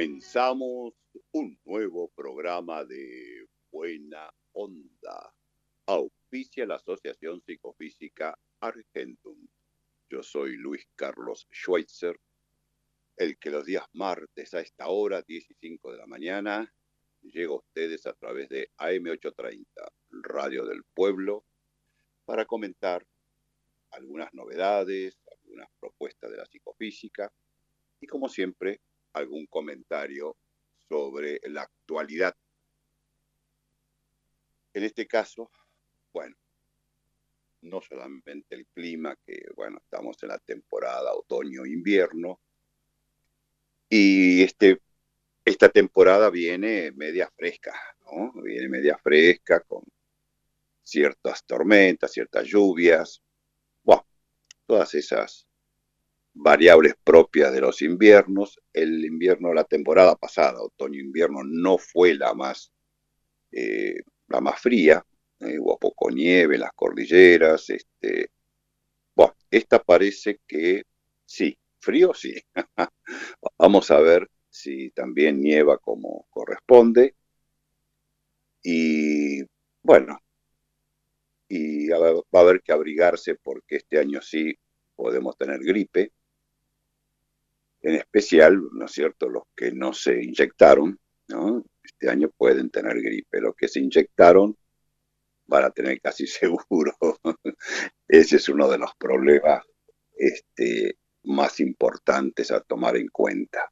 Comenzamos un nuevo programa de Buena Onda auspicia la Asociación Psicofísica Argentum. Yo soy Luis Carlos Schweitzer, el que los días martes a esta hora, 10 y 5 de la mañana, llega a ustedes a través de AM830, Radio del Pueblo, para comentar algunas novedades, algunas propuestas de la psicofísica y, como siempre, algún comentario sobre la actualidad. En este caso, bueno, no solamente el clima, que bueno, estamos en la temporada otoño-invierno, y este, esta temporada viene media fresca, ¿no? Viene media fresca con ciertas tormentas, ciertas lluvias, bueno, todas esas variables propias de los inviernos. El invierno, la temporada pasada, otoño-invierno, no fue la más, eh, la más fría, eh, hubo poco nieve en las cordilleras. Este, bueno, esta parece que sí, frío sí. Vamos a ver si también nieva como corresponde. Y bueno, y va a haber que abrigarse porque este año sí podemos tener gripe. En especial, ¿no es cierto?, los que no se inyectaron, ¿no? Este año pueden tener gripe. Los que se inyectaron van a tener casi seguro. Ese es uno de los problemas este, más importantes a tomar en cuenta.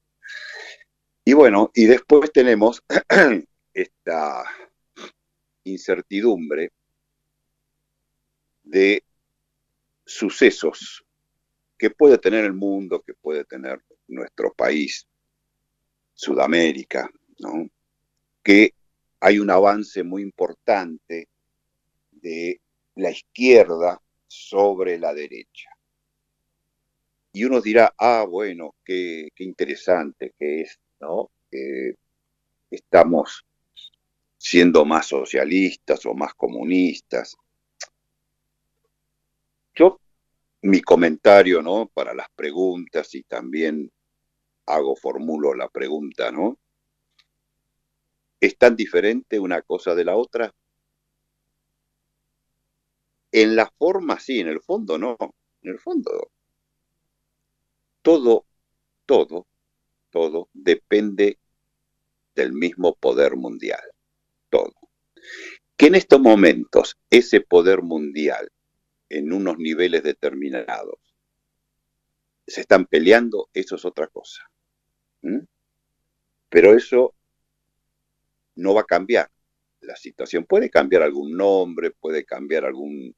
Y bueno, y después tenemos esta incertidumbre de sucesos que puede tener el mundo, que puede tener nuestro país, Sudamérica, ¿no? que hay un avance muy importante de la izquierda sobre la derecha. Y uno dirá, ah, bueno, qué, interesante que es, ¿no? Estamos siendo más socialistas o más comunistas. Yo, mi comentario, ¿no? Para las preguntas y también hago, formulo la pregunta, ¿no? ¿Es tan diferente una cosa de la otra? En la forma sí, en el fondo no. En el fondo, todo, todo, todo depende del mismo poder mundial. Todo. Que en estos momentos ese poder mundial, en unos niveles determinados, se están peleando, eso es otra cosa. Pero eso no va a cambiar la situación. Puede cambiar algún nombre, puede cambiar algún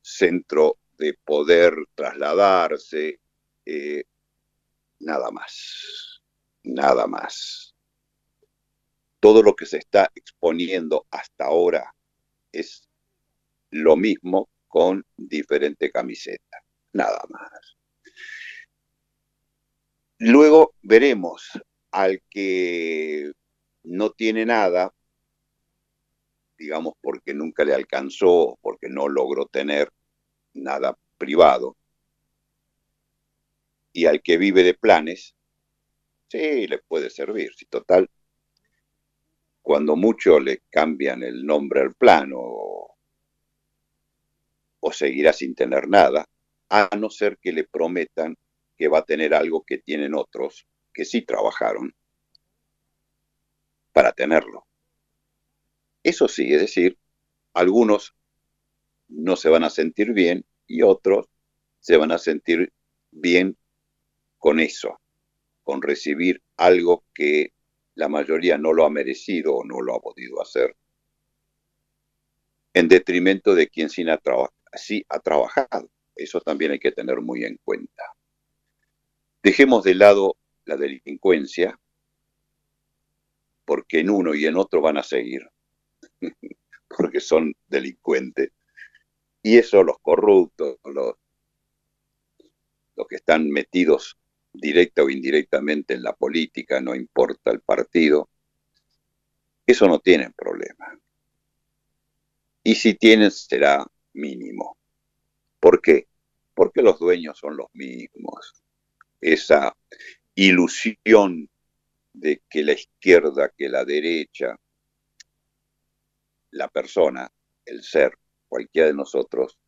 centro de poder trasladarse, eh, nada más, nada más. Todo lo que se está exponiendo hasta ahora es lo mismo con diferente camiseta, nada más. Luego veremos al que no tiene nada, digamos porque nunca le alcanzó, porque no logró tener nada privado, y al que vive de planes, sí, le puede servir. Si total, cuando mucho le cambian el nombre al plano o, o seguirá sin tener nada, a no ser que le prometan que va a tener algo que tienen otros que sí trabajaron para tenerlo. Eso sí, es decir, algunos no se van a sentir bien y otros se van a sentir bien con eso, con recibir algo que la mayoría no lo ha merecido o no lo ha podido hacer, en detrimento de quien sí ha, sí ha trabajado. Eso también hay que tener muy en cuenta. Dejemos de lado la delincuencia, porque en uno y en otro van a seguir, porque son delincuentes. Y eso los corruptos, los, los que están metidos directa o indirectamente en la política, no importa el partido, eso no tienen problema. Y si tienen, será mínimo. ¿Por qué? Porque los dueños son los mismos. Esa ilusión de que la izquierda, que la derecha, la persona, el ser, cualquiera de nosotros,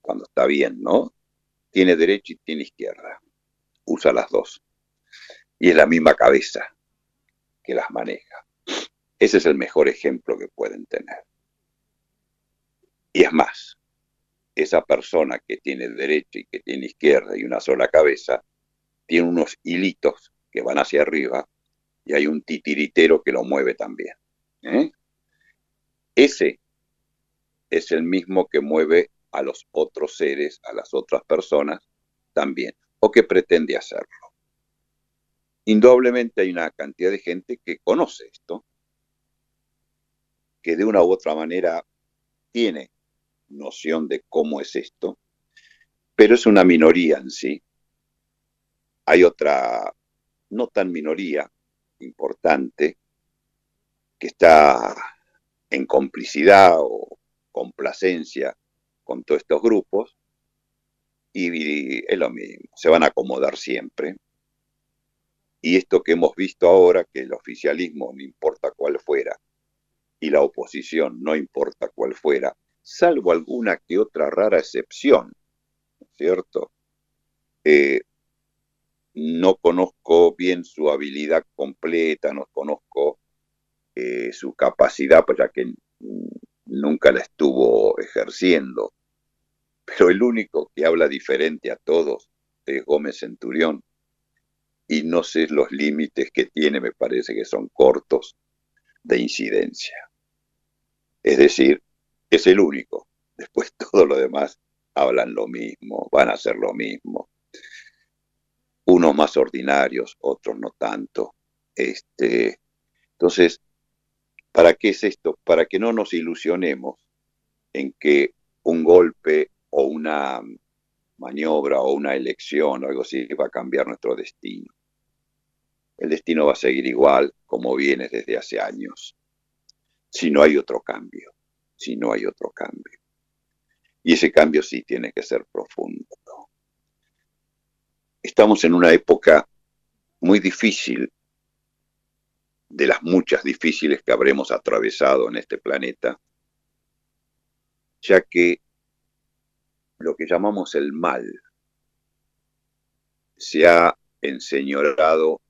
cuando está bien, ¿no? Tiene derecha y tiene izquierda. Usa las dos. Y es la misma cabeza que las maneja. Ese es el mejor ejemplo que pueden tener. Y es más, esa persona que tiene derecha y que tiene izquierda y una sola cabeza, tiene unos hilitos que van hacia arriba y hay un titiritero que lo mueve también. ¿eh? Ese es el mismo que mueve a los otros seres, a las otras personas también, o que pretende hacerlo. Indudablemente hay una cantidad de gente que conoce esto, que de una u otra manera tiene noción de cómo es esto, pero es una minoría en sí. Hay otra, no tan minoría, importante, que está en complicidad o complacencia con todos estos grupos, y es lo mismo, se van a acomodar siempre. Y esto que hemos visto ahora, que el oficialismo, no importa cuál fuera, y la oposición, no importa cuál fuera, salvo alguna que otra rara excepción, ¿cierto? Eh, no conozco bien su habilidad completa, no conozco eh, su capacidad, pues ya que nunca la estuvo ejerciendo. Pero el único que habla diferente a todos es Gómez Centurión. Y no sé los límites que tiene, me parece que son cortos de incidencia. Es decir, es el único. Después todo lo demás hablan lo mismo, van a hacer lo mismo. Unos más ordinarios, otros no tanto. Este, entonces, ¿para qué es esto? Para que no nos ilusionemos en que un golpe o una maniobra o una elección o algo así va a cambiar nuestro destino. El destino va a seguir igual como viene desde hace años, si no hay otro cambio si no hay otro cambio. Y ese cambio sí tiene que ser profundo. Estamos en una época muy difícil, de las muchas difíciles que habremos atravesado en este planeta, ya que lo que llamamos el mal se ha enseñorado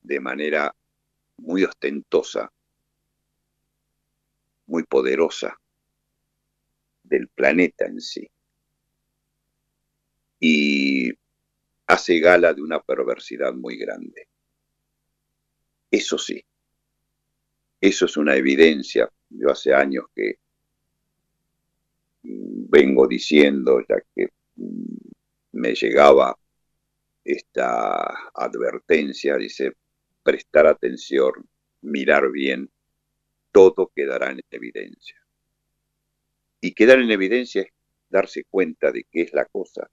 de manera muy ostentosa muy poderosa del planeta en sí. Y hace gala de una perversidad muy grande. Eso sí, eso es una evidencia. Yo hace años que vengo diciendo, ya que me llegaba esta advertencia, dice, prestar atención, mirar bien todo quedará en evidencia. Y quedar en evidencia es darse cuenta de qué es la cosa.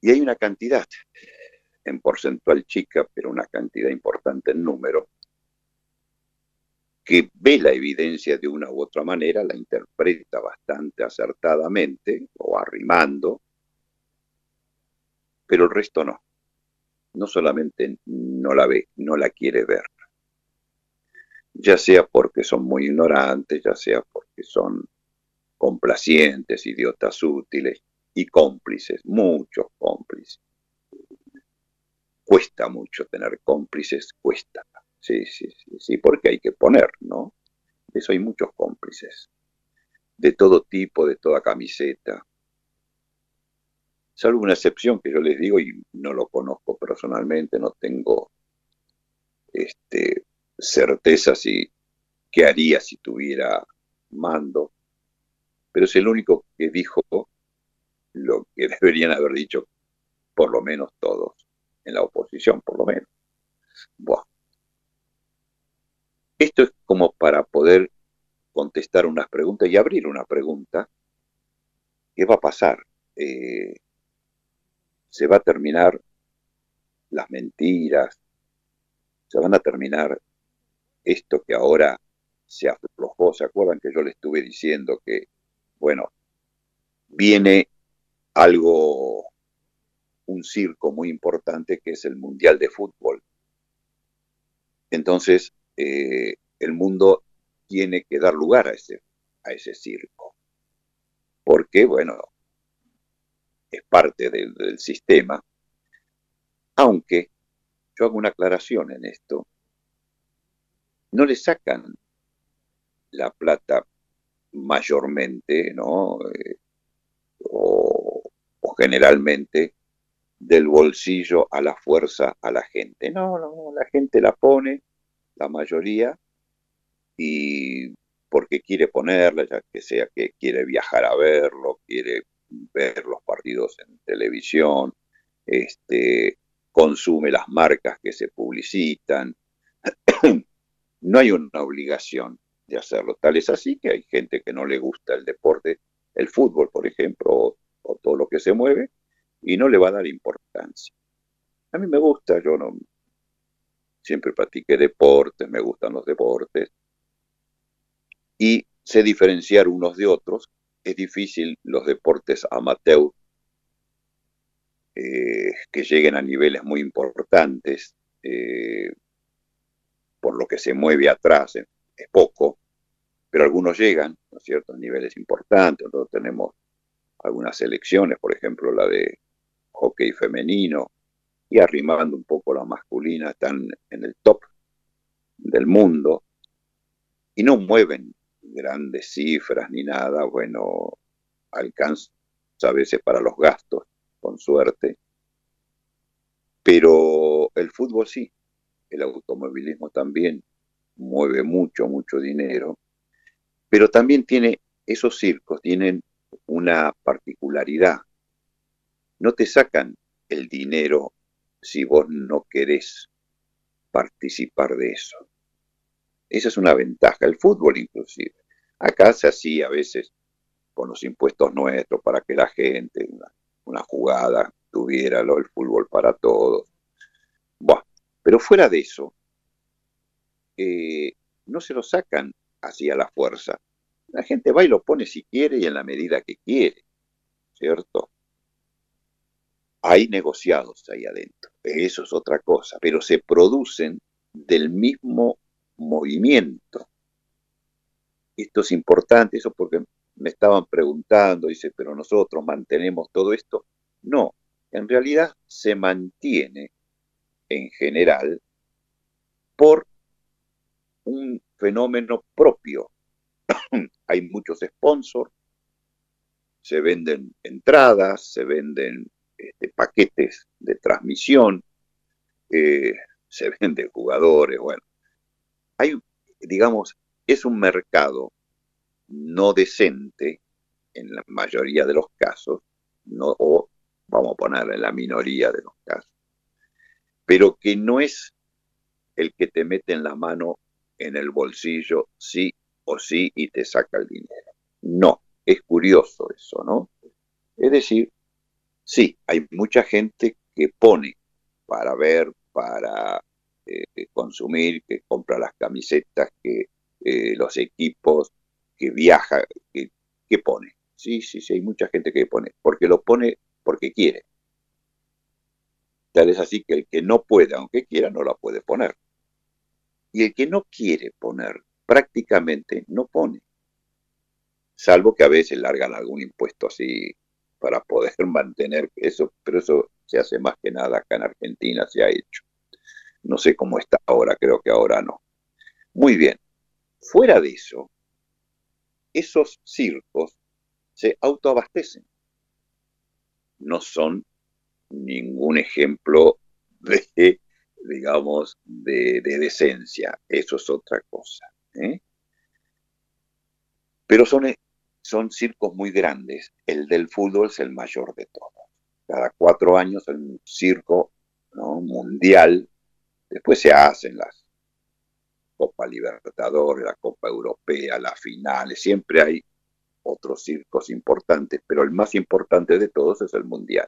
Y hay una cantidad, en porcentual chica, pero una cantidad importante en número, que ve la evidencia de una u otra manera, la interpreta bastante acertadamente o arrimando, pero el resto no. No solamente no la ve, no la quiere ver ya sea porque son muy ignorantes, ya sea porque son complacientes, idiotas útiles y cómplices, muchos cómplices. Cuesta mucho tener cómplices, cuesta. Sí, sí, sí, sí, porque hay que poner, ¿no? Eso hay muchos cómplices, de todo tipo, de toda camiseta. Salvo una excepción que yo les digo y no lo conozco personalmente, no tengo este, certeza si qué haría si tuviera mando, pero es el único que dijo lo que deberían haber dicho por lo menos todos, en la oposición por lo menos. Esto es como para poder contestar unas preguntas y abrir una pregunta. ¿Qué va a pasar? Eh, ¿Se va a terminar las mentiras? ¿Se van a terminar esto que ahora se aflojó? ¿Se acuerdan que yo le estuve diciendo que, bueno, viene algo, un circo muy importante que es el Mundial de Fútbol. Entonces, eh, el mundo tiene que dar lugar a ese, a ese circo. Porque, bueno, es parte del, del sistema. Aunque, yo hago una aclaración en esto, no le sacan la plata mayormente, ¿no? Eh, o, generalmente del bolsillo a la fuerza a la gente. No, no, la gente la pone, la mayoría, y porque quiere ponerla, ya que sea que quiere viajar a verlo, quiere ver los partidos en televisión, este, consume las marcas que se publicitan. No hay una obligación de hacerlo. Tal es así que hay gente que no le gusta el deporte el fútbol, por ejemplo, o, todo lo que se mueve, y no le va a dar importancia. A mí me gusta, yo no siempre practiqué deportes, me gustan los deportes, y sé diferenciar unos de otros. Es difícil los deportes amateur eh, que lleguen a niveles muy importantes, eh, por lo que se mueve atrás, es poco, pero algunos llegan, ¿no es cierto?, a niveles importantes. Nosotros tenemos algunas selecciones, por ejemplo, la de hockey femenino, y arrimando un poco la masculina, están en el top del mundo y no mueven grandes cifras ni nada, bueno, alcanza a veces para los gastos, con suerte, pero el fútbol sí, el automovilismo también mueve mucho, mucho dinero pero también tiene, esos circos tienen una particularidad. No te sacan el dinero si vos no querés participar de eso. Esa es una ventaja. El fútbol inclusive. Acá se hacía a veces con los impuestos nuestros para que la gente, una, jugada, tuviera lo, el fútbol para todos. Pero fuera de eso, eh, no se lo sacan hacia la fuerza. La gente va y lo pone si quiere y en la medida que quiere, ¿cierto? Hay negociados ahí adentro, eso es otra cosa, pero se producen del mismo movimiento. Esto es importante, eso porque me estaban preguntando, dice, pero nosotros mantenemos todo esto. No, en realidad se mantiene en general por un fenómeno propio. Hay muchos sponsors, se venden entradas, se venden este, paquetes de transmisión, eh, se venden jugadores, bueno. Hay, digamos, es un mercado no decente en la mayoría de los casos, no, o vamos a poner en la minoría de los casos, pero que no es el que te mete en la mano en el bolsillo sí o sí y te saca el dinero. No, es curioso eso, ¿no? Es decir, sí, hay mucha gente que pone para ver, para eh, consumir, que compra las camisetas, que eh, los equipos, que viaja, que, que pone. Sí, sí, sí, hay mucha gente que pone, porque lo pone porque quiere. Tal es así que el que no puede, aunque quiera, no la puede poner. Y el que no quiere poner, prácticamente no pone. Salvo que a veces largan algún impuesto así para poder mantener eso, pero eso se hace más que nada acá en Argentina, se ha hecho. No sé cómo está ahora, creo que ahora no. Muy bien. Fuera de eso, esos circos se autoabastecen. No son ningún ejemplo de digamos, de, decencia. Eso es otra cosa. ¿eh? Pero son, son circos muy grandes. El del fútbol es el mayor de todos. Cada cuatro años hay un circo mundial. Después se hacen las Copa Libertadores, la Copa Europea, las finales. Siempre hay otros circos importantes, pero el más importante de todos es el mundial.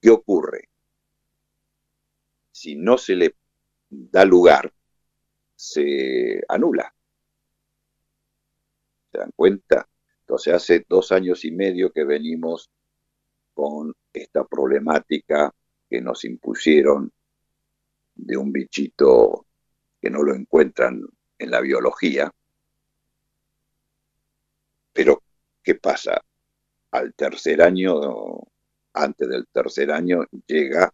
¿Qué ocurre? Si no se le da lugar, se anula. ¿Se dan cuenta? Entonces hace dos años y medio que venimos con esta problemática que nos impusieron de un bichito que no lo encuentran en la biología. Pero, ¿qué pasa? Al tercer año, antes del tercer año, llega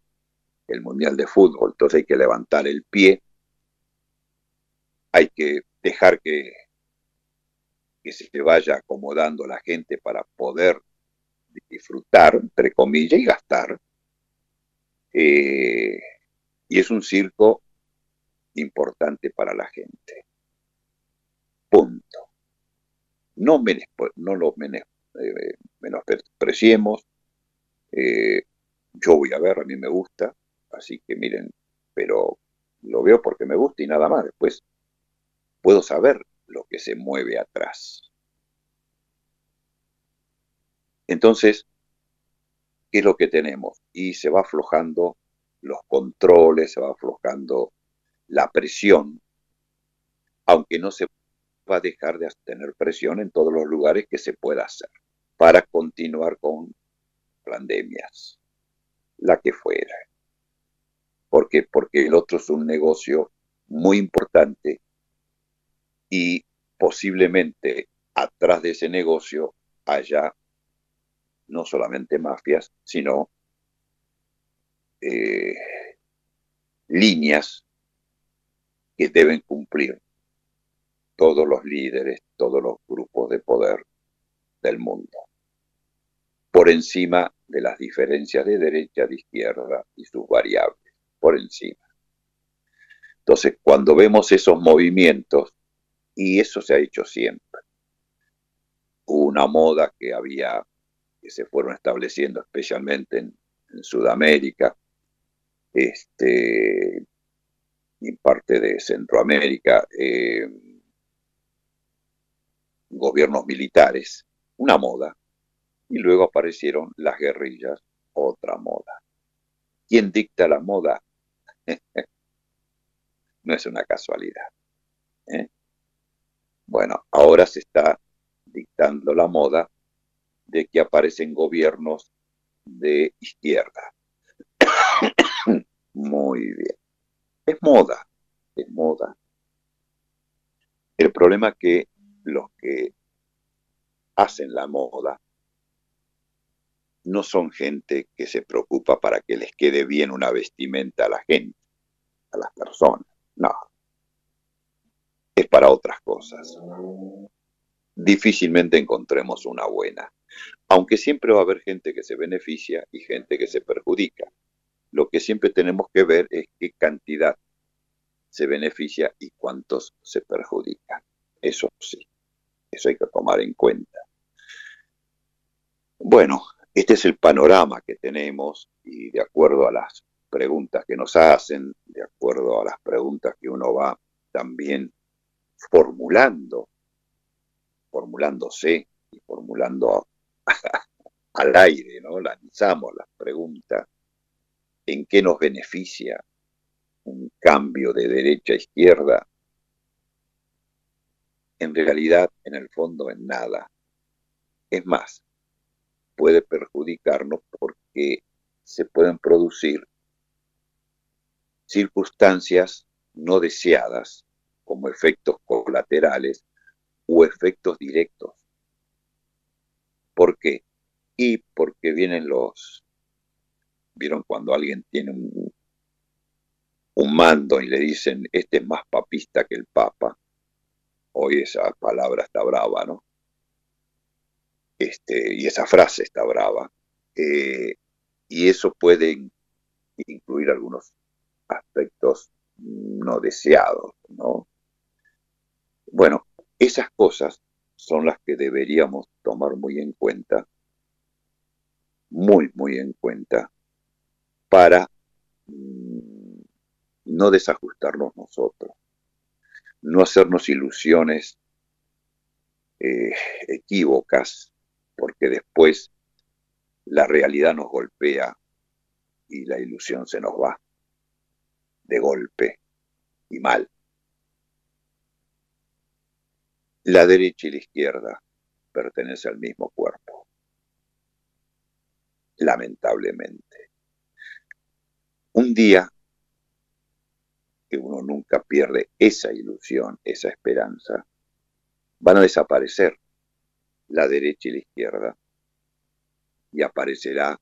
el Mundial de Fútbol. Entonces hay que levantar el pie, hay que dejar que, que se vaya acomodando la gente para poder disfrutar, entre comillas, y gastar. Eh, y es un circo importante para la gente. Punto. No, no lo eh, menospreciemos. Eh, yo voy a ver, a mí me gusta, así que miren, pero lo veo porque me gusta y nada más. Después puedo saber lo que se mueve atrás. Entonces, ¿qué es lo que tenemos? Y se va aflojando los controles, se va aflojando la presión, aunque no se va a dejar de tener presión en todos los lugares que se pueda hacer para continuar con pandemias, la que fuera. ¿Por qué? Porque el otro es un negocio muy importante y posiblemente atrás de ese negocio haya no solamente mafias, sino eh, líneas que deben cumplir todos los líderes, todos los grupos de poder del mundo, por encima de las diferencias de derecha, de izquierda y sus variables, por encima. Entonces, cuando vemos esos movimientos, y eso se ha hecho siempre, una moda que había, que se fueron estableciendo especialmente en, Sudamérica, este, en parte de Centroamérica, eh, gobiernos militares, una moda, y luego aparecieron las guerrillas, otra moda. ¿Quién dicta la moda? no es una casualidad. ¿eh? Bueno, ahora se está dictando la moda de que aparecen gobiernos de izquierda. Muy bien. Es moda, es moda. El problema es que los que hacen la moda no son gente que se preocupa para que les quede bien una vestimenta a la gente, a las personas. No, es para otras cosas. Difícilmente encontremos una buena, aunque siempre va a haber gente que se beneficia y gente que se perjudica. Lo que siempre tenemos que ver es qué cantidad se beneficia y cuántos se perjudican. Eso sí, eso hay que tomar en cuenta. Bueno, este es el panorama que tenemos y de acuerdo a las preguntas que nos hacen, de acuerdo a las preguntas que uno va también formulando, formulándose y formulando al aire, ¿no? Lanzamos las preguntas, ¿en qué nos beneficia un cambio de derecha a izquierda? En realidad, en el fondo, en nada. Es más, puede perjudicarnos porque se pueden producir circunstancias no deseadas como efectos colaterales o efectos directos. ¿Por qué? Y porque vienen los... ¿Vieron cuando alguien tiene un, un mando y le dicen, este es más papista que el Papa? Hoy esa palabra está brava, ¿no? Este, y esa frase está brava. Eh, y eso puede incluir algunos aspectos no deseados, ¿no? Bueno, esas cosas son las que deberíamos tomar muy en cuenta, muy, muy en cuenta, para mm, no desajustarnos nosotros, no hacernos ilusiones eh, equívocas, porque después la realidad nos golpea y la ilusión se nos va de golpe y mal. La derecha y la izquierda pertenecen al mismo cuerpo, lamentablemente. Un día que uno nunca pierde esa ilusión, esa esperanza, van a desaparecer la derecha y la izquierda y aparecerá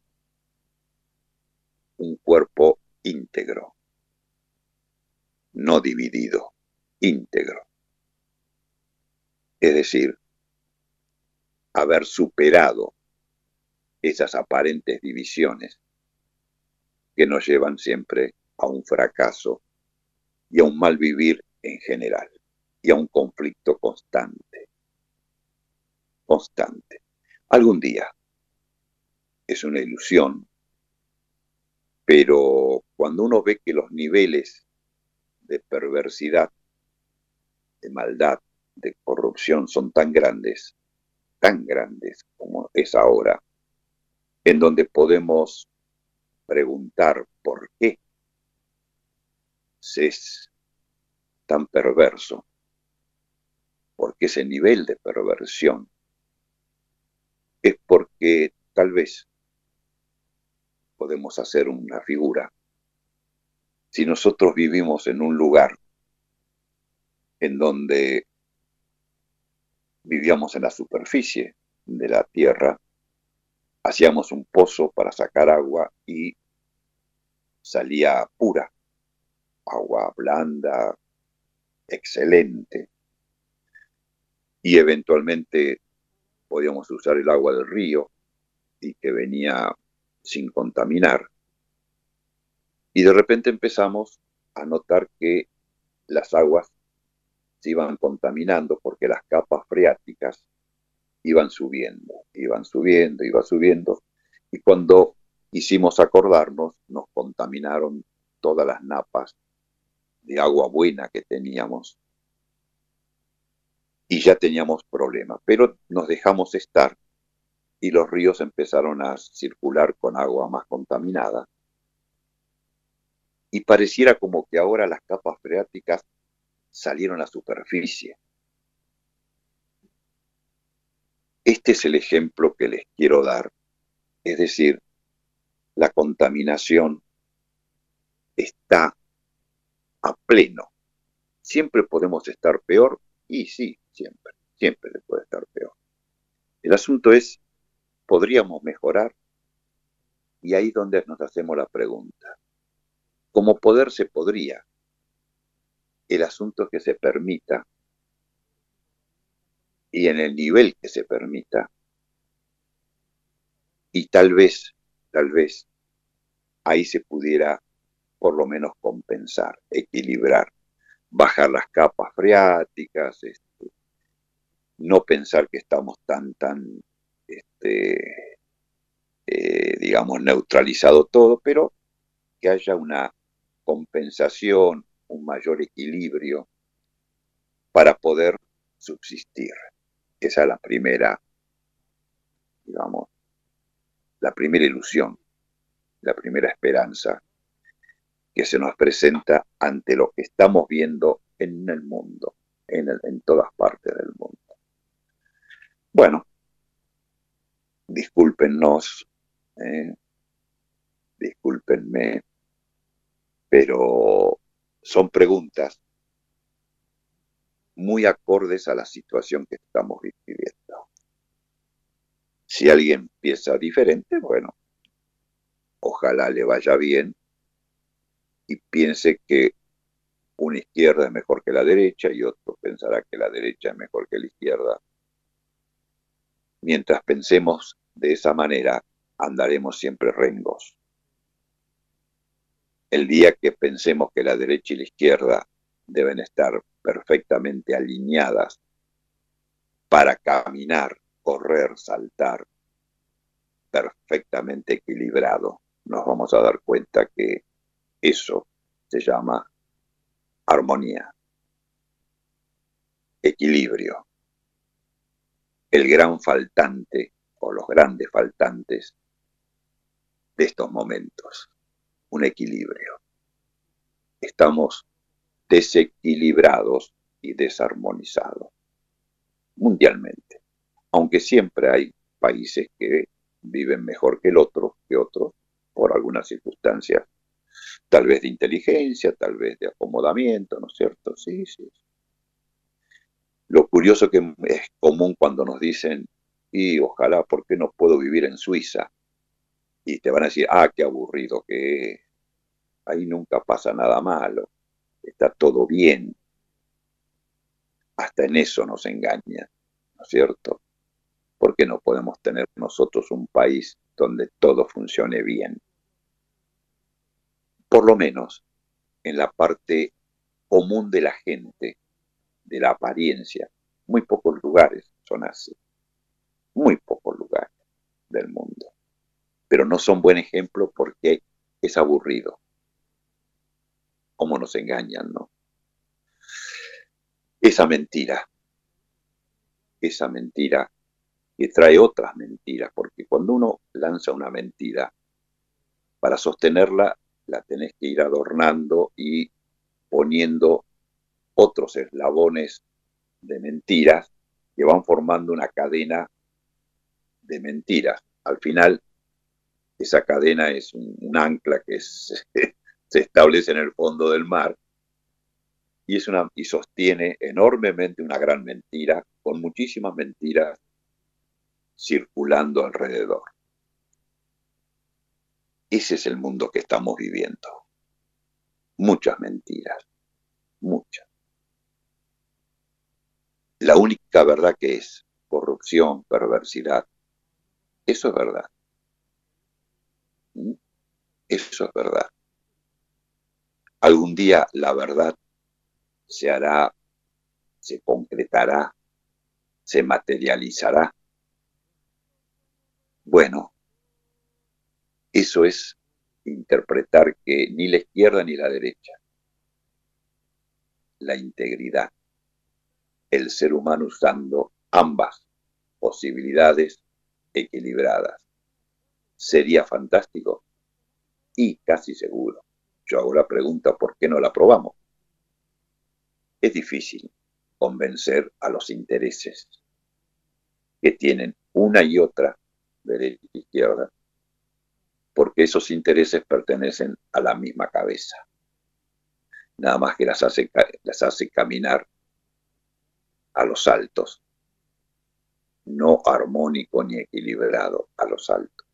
un cuerpo íntegro, no dividido, íntegro. Es decir, haber superado esas aparentes divisiones que nos llevan siempre a un fracaso y a un mal vivir en general y a un conflicto constante. Constante. Algún día es una ilusión pero cuando uno ve que los niveles de perversidad, de maldad, de corrupción son tan grandes, tan grandes como es ahora, en donde podemos preguntar por qué se es tan perverso, porque ese nivel de perversión es porque tal vez podemos hacer una figura. Si nosotros vivimos en un lugar en donde vivíamos en la superficie de la tierra, hacíamos un pozo para sacar agua y salía pura, agua blanda, excelente, y eventualmente podíamos usar el agua del río y que venía sin contaminar. Y de repente empezamos a notar que las aguas se iban contaminando porque las capas freáticas iban subiendo, iban subiendo, iban subiendo. Y cuando quisimos acordarnos, nos contaminaron todas las napas de agua buena que teníamos. Y ya teníamos problemas, pero nos dejamos estar y los ríos empezaron a circular con agua más contaminada. Y pareciera como que ahora las capas freáticas salieron a superficie. Este es el ejemplo que les quiero dar. Es decir, la contaminación está a pleno. Siempre podemos estar peor y sí, siempre, siempre se puede estar peor. El asunto es podríamos mejorar? Y ahí donde nos hacemos la pregunta. Como poder se podría. El asunto es que se permita y en el nivel que se permita. Y tal vez, tal vez, ahí se pudiera por lo menos compensar, equilibrar, bajar las capas freáticas, este, no pensar que estamos tan, tan este, eh, digamos, neutralizado todo, pero que haya una compensación, un mayor equilibrio para poder subsistir. Esa es la primera, digamos, la primera ilusión, la primera esperanza que se nos presenta ante lo que estamos viendo en el mundo, en, en todas partes del mundo. Bueno, discúlpennos, eh, discúlpenme, pero son preguntas muy acordes a la situación que estamos viviendo. Si alguien piensa diferente, bueno, ojalá le vaya bien y piense que una izquierda es mejor que la derecha y otro pensará que la derecha es mejor que la izquierda. Mientras pensemos de esa manera andaremos siempre rengos. El día que pensemos que la derecha y la izquierda deben estar perfectamente alineadas para caminar, correr, saltar perfectamente equilibrado, nos vamos a dar cuenta que eso se llama armonía, equilibrio. El gran faltante o los grandes faltantes de estos momentos, un equilibrio. Estamos desequilibrados y desarmonizados mundialmente, aunque siempre hay países que viven mejor que el otro, que otros, por algunas circunstancias, tal vez de inteligencia, tal vez de acomodamiento, ¿no es cierto? Sí, sí. Lo curioso que es común cuando nos dicen, y ojalá, ¿por qué no puedo vivir en Suiza? Y te van a decir, ah, qué aburrido que es. Ahí nunca pasa nada malo, está todo bien. Hasta en eso nos engaña, ¿no es cierto? ¿Por qué no podemos tener nosotros un país donde todo funcione bien? Por lo menos en la parte común de la gente, de la apariencia. Muy pocos lugares son así. Muy pocos lugares del mundo. Pero no son buen ejemplo porque es aburrido. Como nos engañan, ¿no? Esa mentira, esa mentira que trae otras mentiras, porque cuando uno lanza una mentira, para sostenerla la tenés que ir adornando y poniendo otros eslabones de mentiras que van formando una cadena de mentiras. Al final, esa cadena es un, ancla que se establece en el fondo del mar y, es una, y sostiene enormemente una gran mentira con muchísimas mentiras circulando alrededor. Ese es el mundo que estamos viviendo. Muchas mentiras, muchas. La única verdad que es corrupción, perversidad, eso es verdad. ¿Mm? Eso es verdad. Algún día la verdad se hará, se concretará, se materializará bueno, eso es interpretar que ni la izquierda ni la derecha, la integridad, el ser humano usando ambas posibilidades equilibradas. Sería fantástico y casi seguro. Yo hago la pregunta, ¿por qué no la probamos? Es difícil convencer a los intereses que tienen una y otra derecha e izquierda, porque esos intereses pertenecen a la misma cabeza. Nada más que las hace, las hace caminar a los altos, no armónico ni equilibrado a los altos,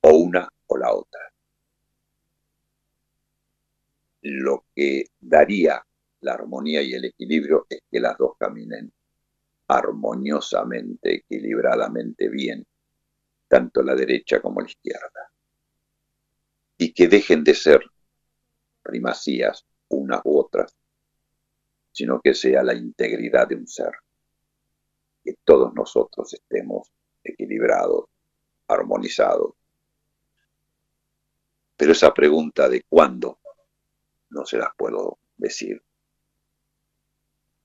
o una o la otra. Lo que daría la armonía y el equilibrio es que las dos caminen armoniosamente, equilibradamente bien, tanto la derecha como la izquierda, y que dejen de ser primacías unas u otras, sino que sea la integridad de un ser, que todos nosotros estemos equilibrados, armonizados. Pero esa pregunta de cuándo no se las puedo decir,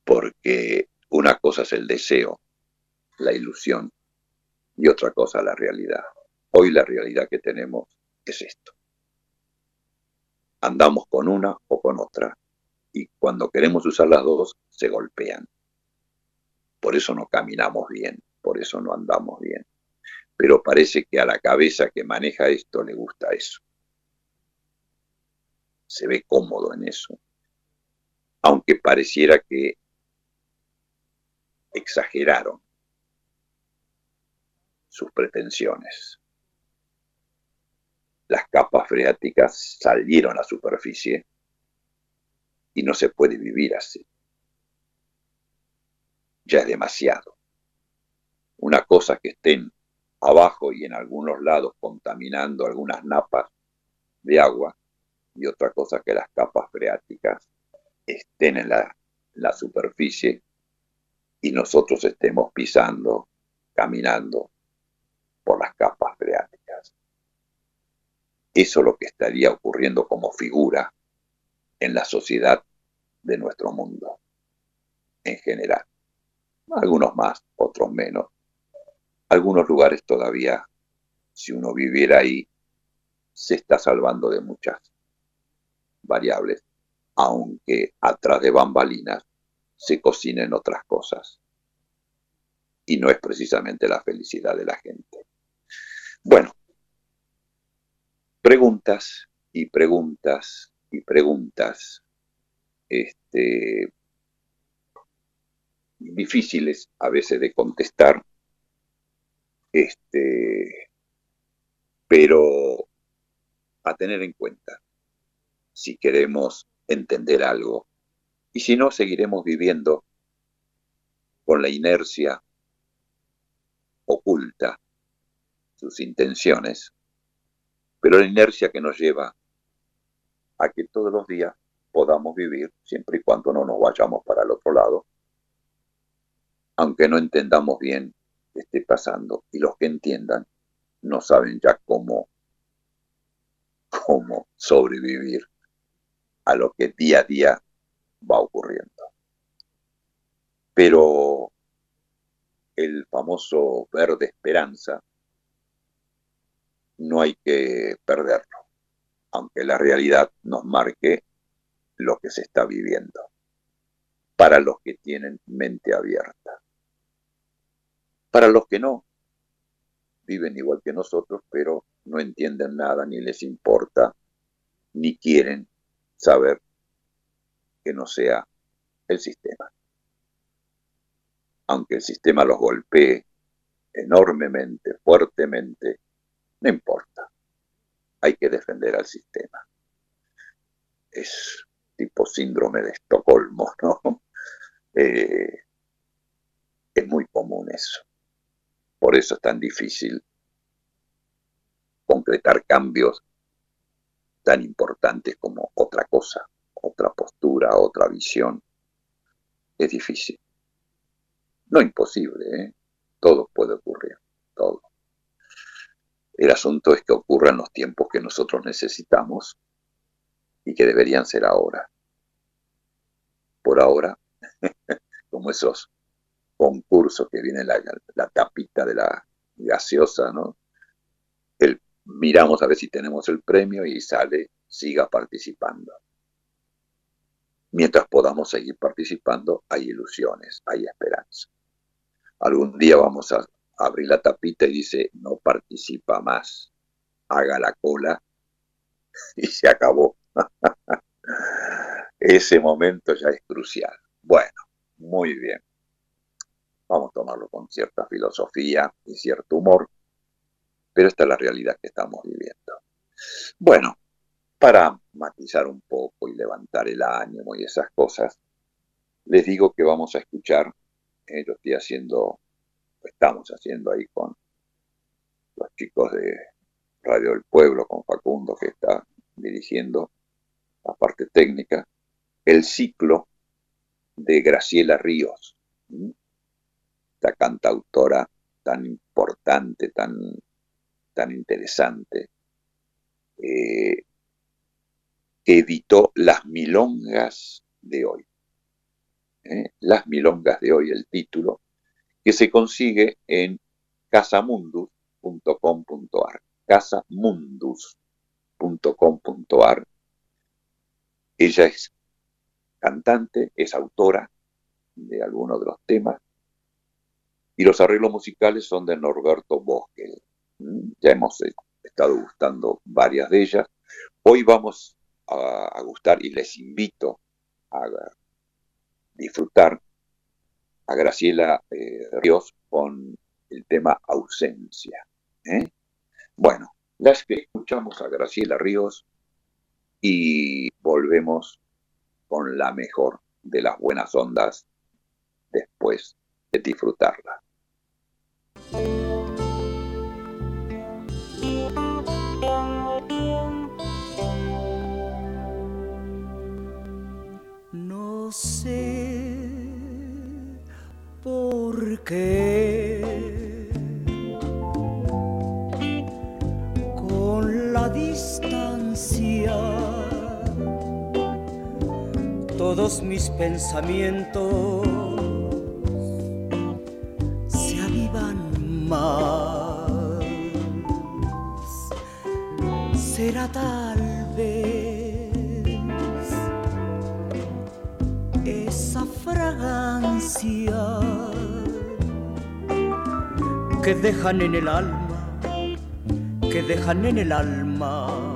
porque una cosa es el deseo, la ilusión, y otra cosa la realidad. Hoy la realidad que tenemos es esto. Andamos con una o con otra y cuando queremos usar las dos se golpean. Por eso no caminamos bien, por eso no andamos bien. Pero parece que a la cabeza que maneja esto le gusta eso. Se ve cómodo en eso. Aunque pareciera que exageraron sus pretensiones. Las capas freáticas salieron a la superficie y no se puede vivir así. Ya es demasiado. Una cosa que estén abajo y en algunos lados contaminando algunas napas de agua y otra cosa que las capas freáticas estén en la, la superficie y nosotros estemos pisando, caminando por las capas freáticas. Eso es lo que estaría ocurriendo como figura en la sociedad de nuestro mundo en general. Algunos más, otros menos. Algunos lugares todavía, si uno viviera ahí, se está salvando de muchas variables, aunque atrás de bambalinas se cocinen otras cosas. Y no es precisamente la felicidad de la gente. Bueno, preguntas y preguntas y preguntas este, difíciles a veces de contestar, este, pero a tener en cuenta si queremos entender algo. Y si no seguiremos viviendo con la inercia oculta sus intenciones, pero la inercia que nos lleva a que todos los días podamos vivir siempre y cuando no nos vayamos para el otro lado, aunque no entendamos bien qué esté pasando y los que entiendan no saben ya cómo, cómo sobrevivir a lo que día a día va ocurriendo. Pero el famoso verde esperanza no hay que perderlo, aunque la realidad nos marque lo que se está viviendo, para los que tienen mente abierta. Para los que no, viven igual que nosotros, pero no entienden nada, ni les importa, ni quieren saber que no sea el sistema. Aunque el sistema los golpee enormemente, fuertemente, no importa. Hay que defender al sistema. Es tipo síndrome de Estocolmo, ¿no? Eh, es muy común eso. Por eso es tan difícil concretar cambios tan importantes como otra cosa, otra postura, otra visión. Es difícil. No imposible, ¿eh? todo puede ocurrir, todo. El asunto es que ocurra en los tiempos que nosotros necesitamos y que deberían ser ahora. Por ahora, como esos concursos que viene la, la tapita de la gaseosa, ¿no? El, miramos a ver si tenemos el premio y sale, siga participando. Mientras podamos seguir participando, hay ilusiones, hay esperanza. Algún día vamos a abrir la tapita y dice, no participa más, haga la cola y se acabó. Ese momento ya es crucial. Bueno, muy bien. Vamos a tomarlo con cierta filosofía y cierto humor, pero esta es la realidad que estamos viviendo. Bueno, para matizar un poco y levantar el ánimo y esas cosas, les digo que vamos a escuchar, eh, lo estoy haciendo, estamos haciendo ahí con los chicos de Radio del Pueblo, con Facundo, que está dirigiendo la parte técnica, el ciclo de Graciela Ríos, esta cantautora tan importante, tan, tan interesante, eh, editó Las Milongas de hoy. ¿eh? Las Milongas de hoy, el título, que se consigue en casamundus.com.ar. casamundus.com.ar. Ella es cantante, es autora de algunos de los temas, y los arreglos musicales son de Norberto Bosque. ¿Mm? Ya hemos eh, estado gustando varias de ellas. Hoy vamos a, gustar y les invito a disfrutar a Graciela eh, Ríos con el tema ausencia. ¿eh? Bueno, las que escuchamos a Graciela Ríos y volvemos con la mejor de las buenas ondas después de disfrutarla. No sé por que con la distancia todos mis pensamientos se avivan más. Será tal fragancia que dejan en el alma, que dejan en el alma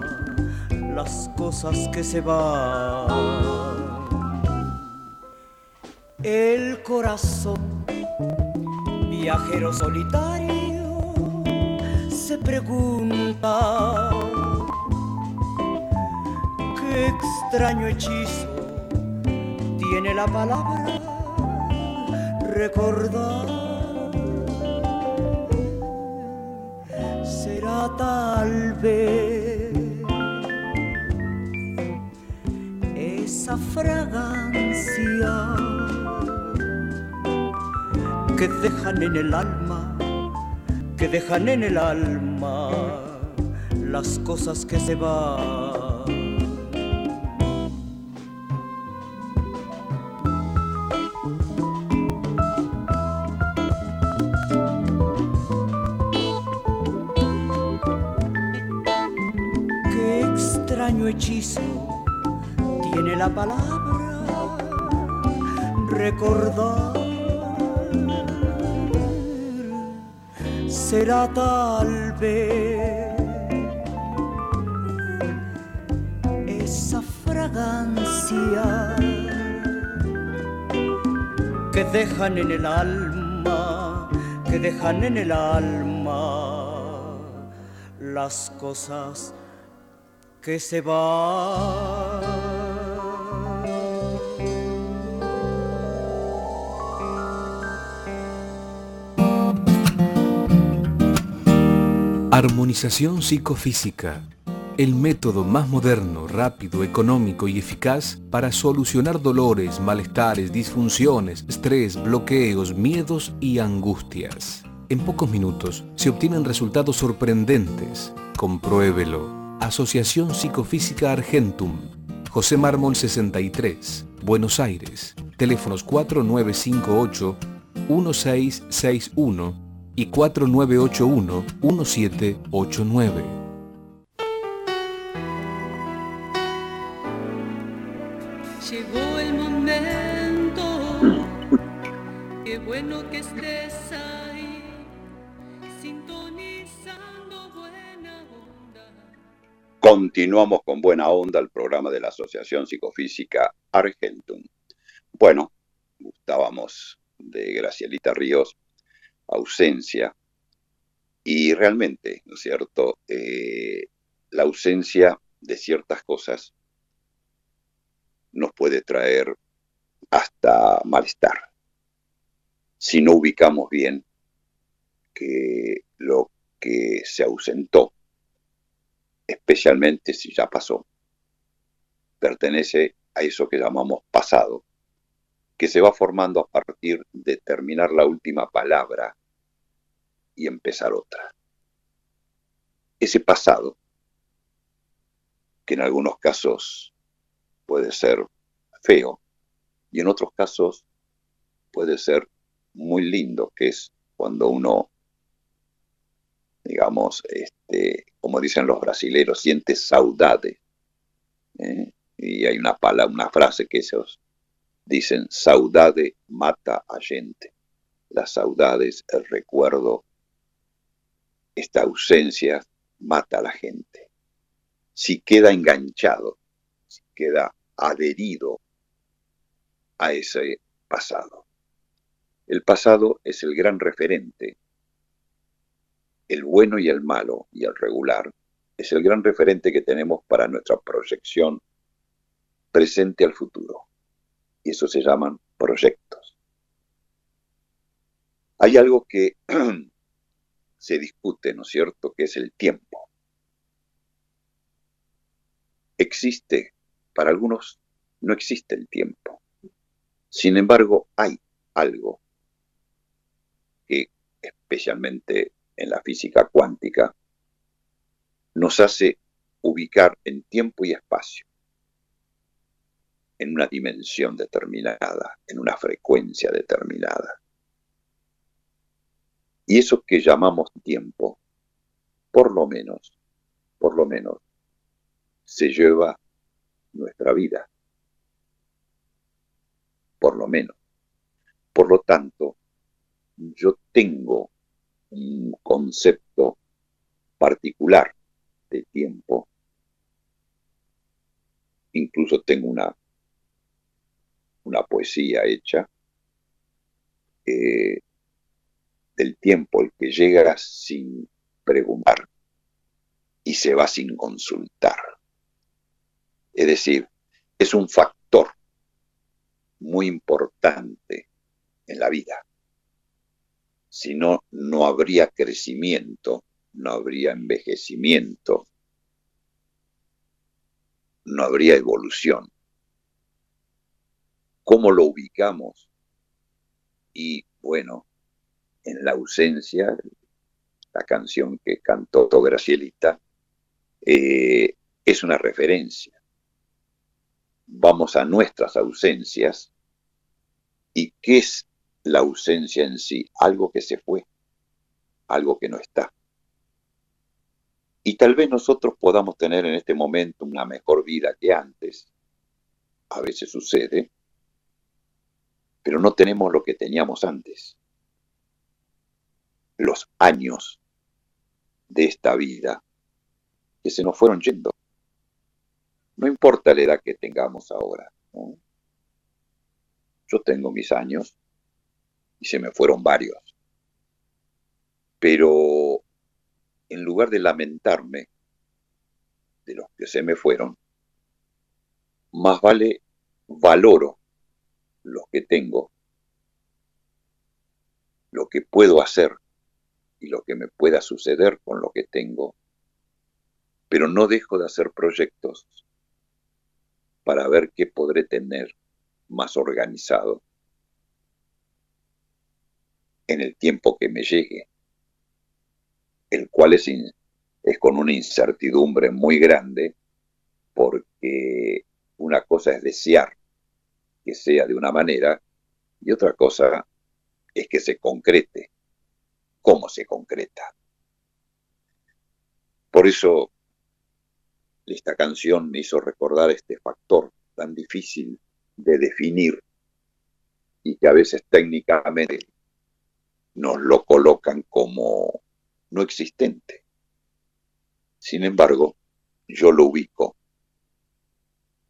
las cosas que se van. El corazón, viajero solitario, se pregunta qué extraño hechizo tiene la palabra recordar. Será tal vez esa fragancia que dejan en el alma, que dejan en el alma las cosas que se van. Hechizo tiene la palabra recordar. Será tal vez esa fragancia que dejan en el alma, que dejan en el alma las cosas que se van. Armonización psicofísica. El método más moderno, rápido, económico y eficaz para solucionar dolores, malestares, disfunciones, estrés, bloqueos, miedos y angustias. En pocos minutos se obtienen resultados sorprendentes. Compruébelo. Asociación Psicofísica Argentum. José Mármol 63, Buenos Aires. Teléfonos 4958 1661 y 4981-1789. Continuamos con buena onda el programa de la Asociación Psicofísica Argentum. Bueno, gustábamos de Gracielita Ríos ausencia. Y realmente, ¿no es cierto? Eh, la ausencia de ciertas cosas nos puede traer hasta malestar si no ubicamos bien que lo que se ausentó, especialmente si ya pasó, pertenece a eso que llamamos pasado, que se va formando a partir de terminar la última palabra y empezar otra. Ese pasado, que en algunos casos puede ser feo y en otros casos puede ser muy lindo, que es cuando uno, digamos, este, como dicen los brasileros, siente saudade. ¿eh? Y hay una palabra, una frase que esos dicen, saudade mata a gente. La saudade es el recuerdo esta ausencia mata a la gente. Si queda enganchado, si queda adherido a ese pasado. El pasado es el gran referente. El bueno y el malo y el regular es el gran referente que tenemos para nuestra proyección presente al futuro. Y eso se llaman proyectos. Hay algo que se discute, ¿no es cierto?, que es el tiempo. Existe, para algunos no existe el tiempo. Sin embargo, hay algo especialmente en la física cuántica, nos hace ubicar en tiempo y espacio, en una dimensión determinada, en una frecuencia determinada. Y eso que llamamos tiempo, por lo menos, por lo menos, se lleva nuestra vida. Por lo menos. Por lo tanto, yo tengo un concepto particular de tiempo. Incluso tengo una, una poesía hecha eh, del tiempo, el que llega sin preguntar y se va sin consultar. Es decir, es un factor muy importante en la vida. Si no, no habría crecimiento, no habría envejecimiento, no habría evolución. ¿Cómo lo ubicamos? Y bueno, en la ausencia, la canción que cantó Gracielita eh, es una referencia. Vamos a nuestras ausencias. ¿Y qué es la ausencia en sí? Algo que se fue, algo que no está. Y tal vez nosotros podamos tener en este momento una mejor vida que antes. A veces sucede, pero no tenemos lo que teníamos antes. Los años de esta vida que se nos fueron yendo. No importa la edad que tengamos ahora. Yo tengo mis años y se me fueron varios. Pero en lugar de lamentarme de los que se me fueron, más vale valoro los que tengo, lo que puedo hacer y lo que me pueda suceder con lo que tengo pero no dejo de hacer proyectos para ver qué podré tener más organizado en el tiempo que me llegue, el cual es, es con una incertidumbre muy grande, porque una cosa es desear que sea de una manera y otra cosa es que se concrete. ¿Cómo se concreta? Por eso esta canción me hizo recordar este factor tan difícil de definir y que a veces técnicamente nos lo colocan como no existente. Sin embargo, yo lo ubico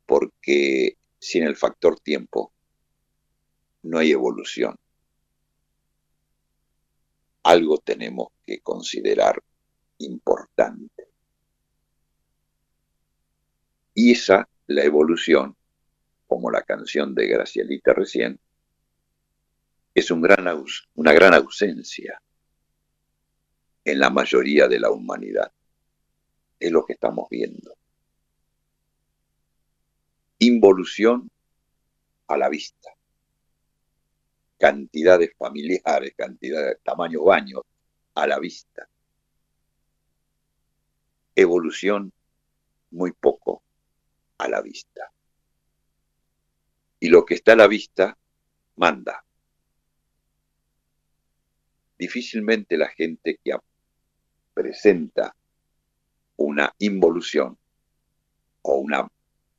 porque sin el factor tiempo no hay evolución. Algo tenemos que considerar importante. Y esa, la evolución, como la canción de Gracielita recién, es un gran una gran ausencia en la mayoría de la humanidad. Es lo que estamos viendo. Involución a la vista. Cantidades familiares, cantidad de tamaño baños a la vista. Evolución muy poco a la vista. Y lo que está a la vista manda. Difícilmente la gente que presenta una involución o una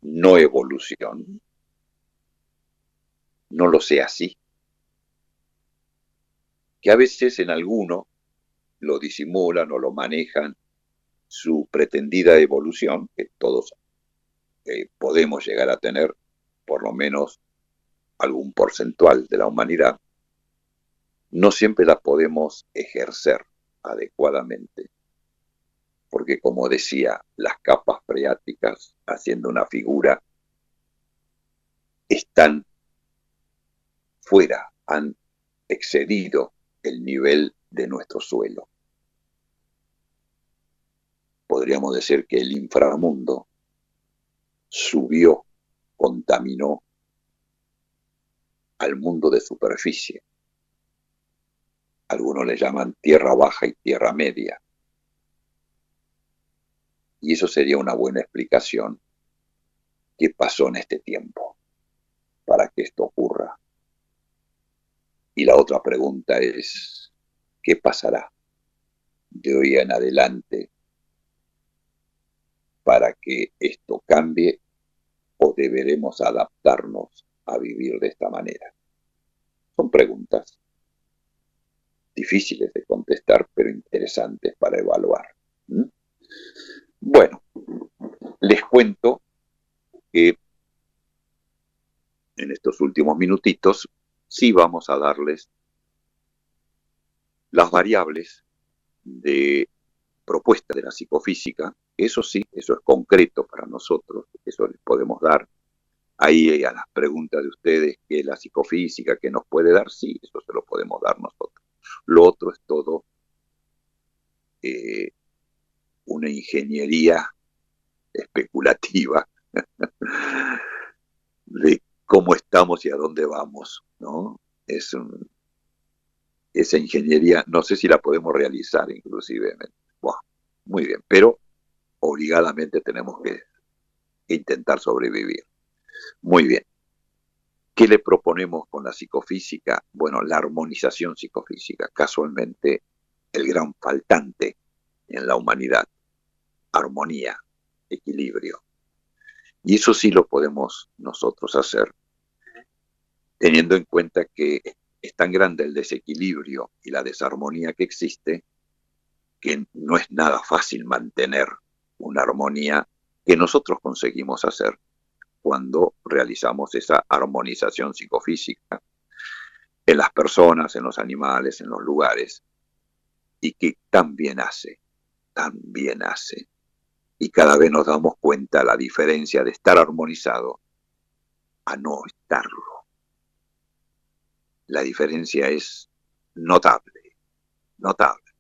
no evolución no lo sea así. Que a veces en alguno lo disimulan o lo manejan su pretendida evolución, que todos podemos llegar a tener por lo menos algún porcentual de la humanidad, no siempre la podemos ejercer adecuadamente. Porque como decía, las capas freáticas, haciendo una figura, están fuera, han excedido el nivel de nuestro suelo. Podríamos decir que el inframundo subió, contaminó al mundo de superficie. Algunos le llaman tierra baja y tierra media. Y eso sería una buena explicación qué pasó en este tiempo para que esto ocurra. Y la otra pregunta es, ¿qué pasará de hoy en adelante para que esto cambie o deberemos adaptarnos a vivir de esta manera? Son preguntas difíciles de contestar, pero interesantes para evaluar. Bueno, les cuento que en estos últimos minutitos sí vamos a darles las variables de propuesta de la psicofísica, eso sí, eso es concreto para nosotros, eso les podemos dar ahí a las preguntas de ustedes, que la psicofísica, que nos puede dar, sí, eso se lo podemos dar nosotros. Lo otro es todo eh, una ingeniería especulativa de cómo estamos y a dónde vamos, ¿no? Es esa ingeniería, no sé si la podemos realizar inclusive. muy bien, pero obligadamente tenemos que intentar sobrevivir. Muy bien. ¿Qué le proponemos con la psicofísica? Bueno, la armonización psicofísica, casualmente el gran faltante en la humanidad. Armonía, equilibrio. Y eso sí lo podemos nosotros hacer, teniendo en cuenta que es tan grande el desequilibrio y la desarmonía que existe, que no es nada fácil mantener una armonía que nosotros conseguimos hacer cuando realizamos esa armonización psicofísica en las personas, en los animales, en los lugares, y que también hace, también hace. Y cada vez nos damos cuenta la diferencia de estar armonizado a no estarlo. La diferencia es notable, notable.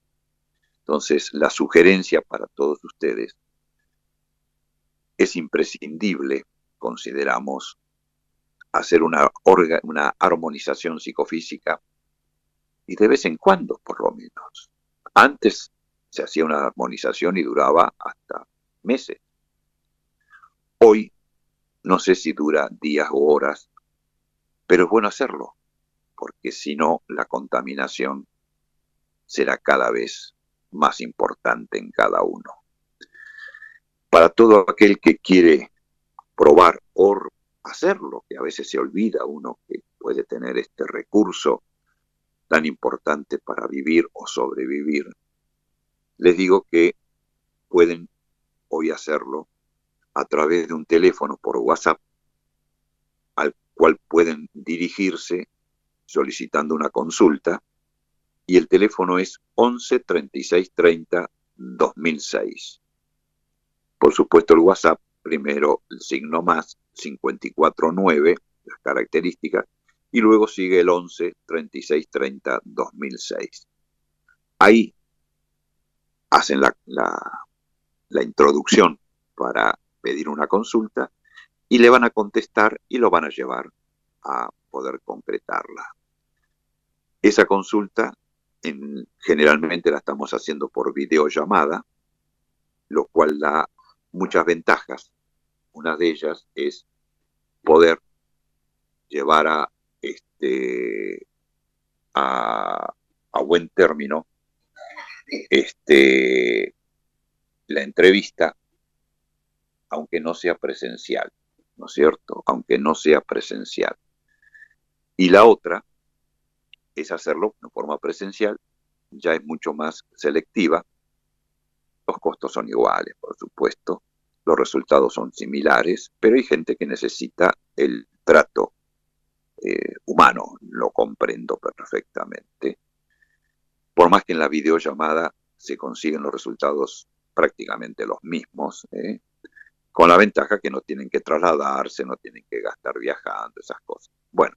Entonces, la sugerencia para todos ustedes es imprescindible consideramos hacer una, una armonización psicofísica y de vez en cuando, por lo menos. Antes se hacía una armonización y duraba hasta meses. Hoy no sé si dura días o horas, pero es bueno hacerlo, porque si no, la contaminación será cada vez más importante en cada uno. Para todo aquel que quiere probar o hacerlo, que a veces se olvida uno que puede tener este recurso tan importante para vivir o sobrevivir. Les digo que pueden hoy hacerlo a través de un teléfono por WhatsApp al cual pueden dirigirse solicitando una consulta y el teléfono es 11 36 30 2006. Por supuesto el WhatsApp primero el signo más 549, las características, y luego sigue el 11 36 30 2006. Ahí hacen la, la introducción para pedir una consulta y le van a contestar y lo van a llevar a poder concretarla. Esa consulta en, generalmente la estamos haciendo por videollamada, lo cual da muchas ventajas una de ellas es poder llevar a este a, buen término este la entrevista aunque no sea presencial, ¿no es cierto? Aunque no sea presencial. Y la otra es hacerlo de forma presencial, ya es mucho más selectiva. Los costos son iguales, por supuesto, los resultados son similares, pero hay gente que necesita el trato eh, humano, lo comprendo perfectamente. Por más que en la videollamada se consiguen los resultados prácticamente los mismos, ¿eh? con la ventaja que no tienen que trasladarse, no tienen que gastar viajando, esas cosas. Bueno,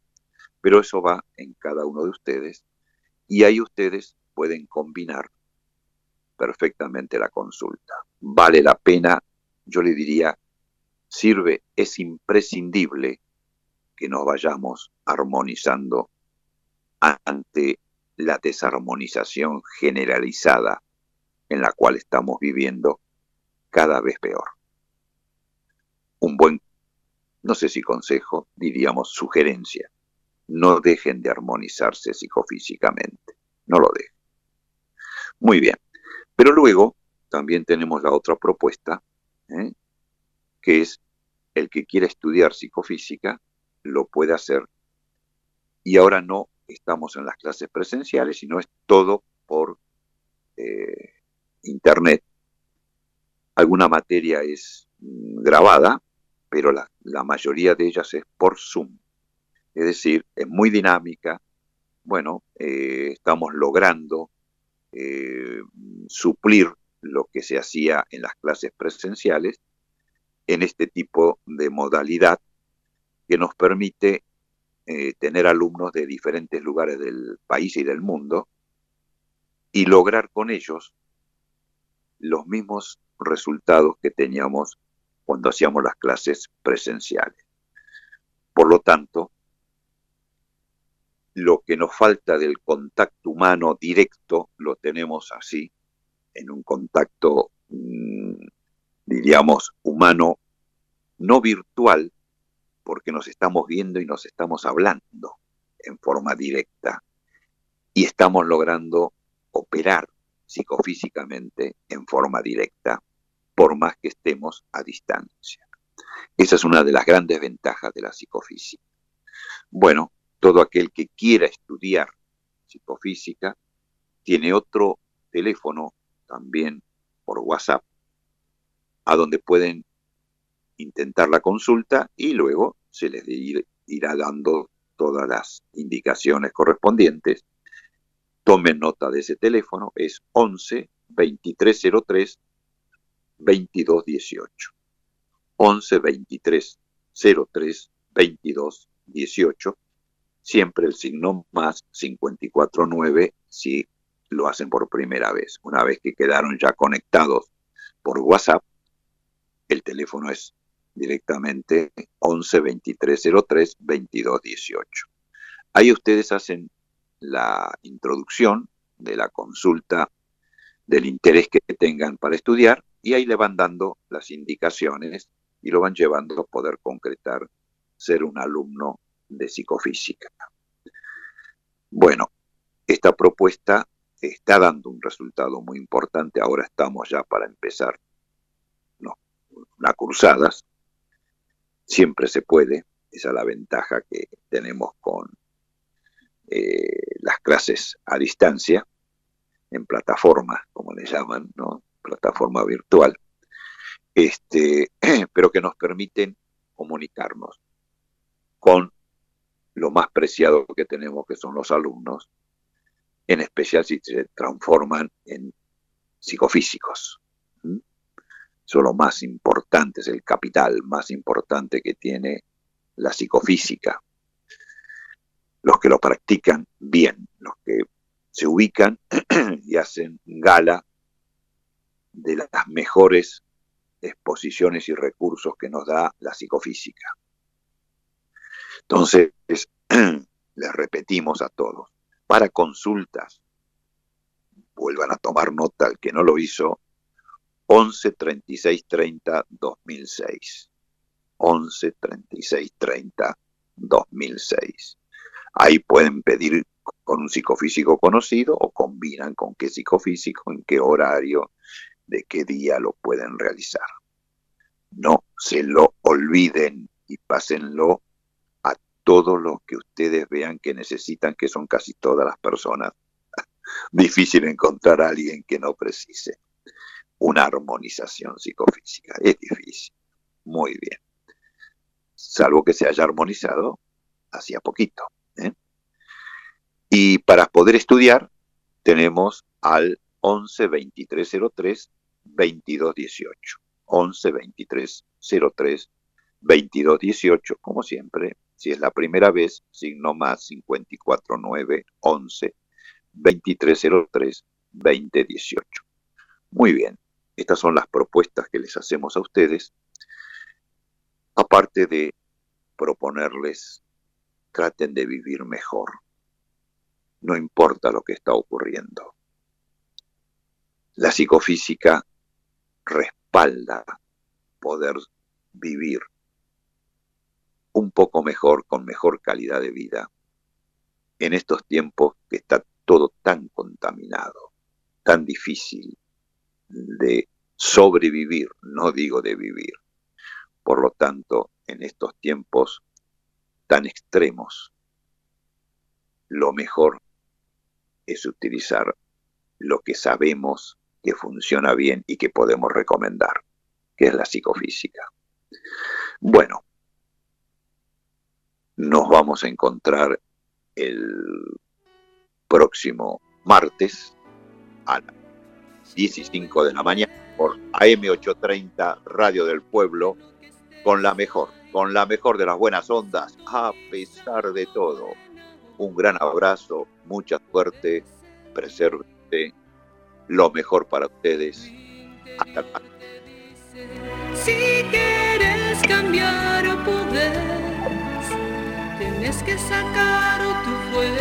pero eso va en cada uno de ustedes y ahí ustedes pueden combinar perfectamente la consulta. Vale la pena yo le diría, sirve, es imprescindible que nos vayamos armonizando ante la desarmonización generalizada en la cual estamos viviendo cada vez peor. Un buen, no sé si consejo, diríamos sugerencia, no dejen de armonizarse psicofísicamente, no lo dejen. Muy bien, pero luego también tenemos la otra propuesta, ¿eh? que es el que quiera estudiar psicofísica, lo puede hacer. Y ahora no estamos en las clases presenciales, sino es todo por eh, internet. Alguna materia es mm, grabada, pero la, mayoría de ellas es por Zoom. Es decir, es muy dinámica. Bueno, eh, estamos logrando eh, suplir lo que se hacía en las clases presenciales en este tipo de modalidad que nos permite eh, tener alumnos de diferentes lugares del país y del mundo y lograr con ellos los mismos resultados que teníamos cuando hacíamos las clases presenciales. Por lo tanto, lo que nos falta del contacto humano directo lo tenemos así, en un contacto, mm, diríamos, humano, no virtual, porque nos estamos viendo y nos estamos hablando en forma directa y estamos logrando operar psicofísicamente en forma directa, por más que estemos a distancia. Esa es una de las grandes ventajas de la psicofísica. Bueno, todo aquel que quiera estudiar psicofísica tiene otro teléfono también por WhatsApp, a donde pueden intentar la consulta y luego se les irá dando todas las indicaciones correspondientes Tomen nota de ese teléfono, es 11 2303 2218. 11 2303 2218. Siempre el signo más 549 si lo hacen por primera vez. Una vez que quedaron ya conectados por WhatsApp, el teléfono es directamente 11 2303 2218. Ahí ustedes hacen la introducción de la consulta del interés que tengan para estudiar y ahí le van dando las indicaciones y lo van llevando a poder concretar ser un alumno de psicofísica. Bueno, esta propuesta está dando un resultado muy importante. Ahora estamos ya para empezar no, una cursadas. Siempre se puede. Esa es la ventaja que tenemos con eh, las clases a distancia, en plataforma, como le llaman, ¿no? plataforma virtual, este, pero que nos permiten comunicarnos con lo más preciado que tenemos, que son los alumnos, en especial si se transforman en psicofísicos. Eso es lo más importante, es el capital más importante que tiene la psicofísica los que lo practican bien, los que se ubican y hacen gala de las mejores exposiciones y recursos que nos da la psicofísica. Entonces, les repetimos a todos, para consultas, vuelvan a tomar nota el que no lo hizo, 11 36 30 2006. 11 36 30 2006. Ahí pueden pedir con un psicofísico conocido o combinan con qué psicofísico, en qué horario, de qué día lo pueden realizar. No se lo olviden y pásenlo todos los que ustedes vean que necesitan, que son casi todas las personas. Difícil encontrar a alguien que no precise una armonización psicofísica. Es difícil. Muy bien. Salvo que se haya armonizado hacía poquito. ¿eh? Y para poder estudiar tenemos al 11 23 03 22 18. 11 23 03 22 18, como siempre. Si es la primera vez, signo más 54 9 11 23 03 20 18. Muy bien, estas son las propuestas que les hacemos a ustedes, aparte de proponerles traten de vivir mejor. no importa lo que está ocurriendo. La psicofísica respalda poder vivir un poco mejor, con mejor calidad de vida, en estos tiempos que está todo tan contaminado, tan difícil de sobrevivir, no digo de vivir. Por lo tanto, en estos tiempos tan extremos, lo mejor es utilizar lo que sabemos que funciona bien y que podemos recomendar, que es la psicofísica. Bueno, nos vamos a encontrar el próximo martes a las 15 de la mañana por AM830 Radio del Pueblo con la mejor, con la mejor de las buenas ondas, a pesar de todo. Un gran abrazo, mucha suerte, preserte lo mejor para ustedes. Hasta luego. Si quieres cambiar poder, tienes que sacar tu fuerza.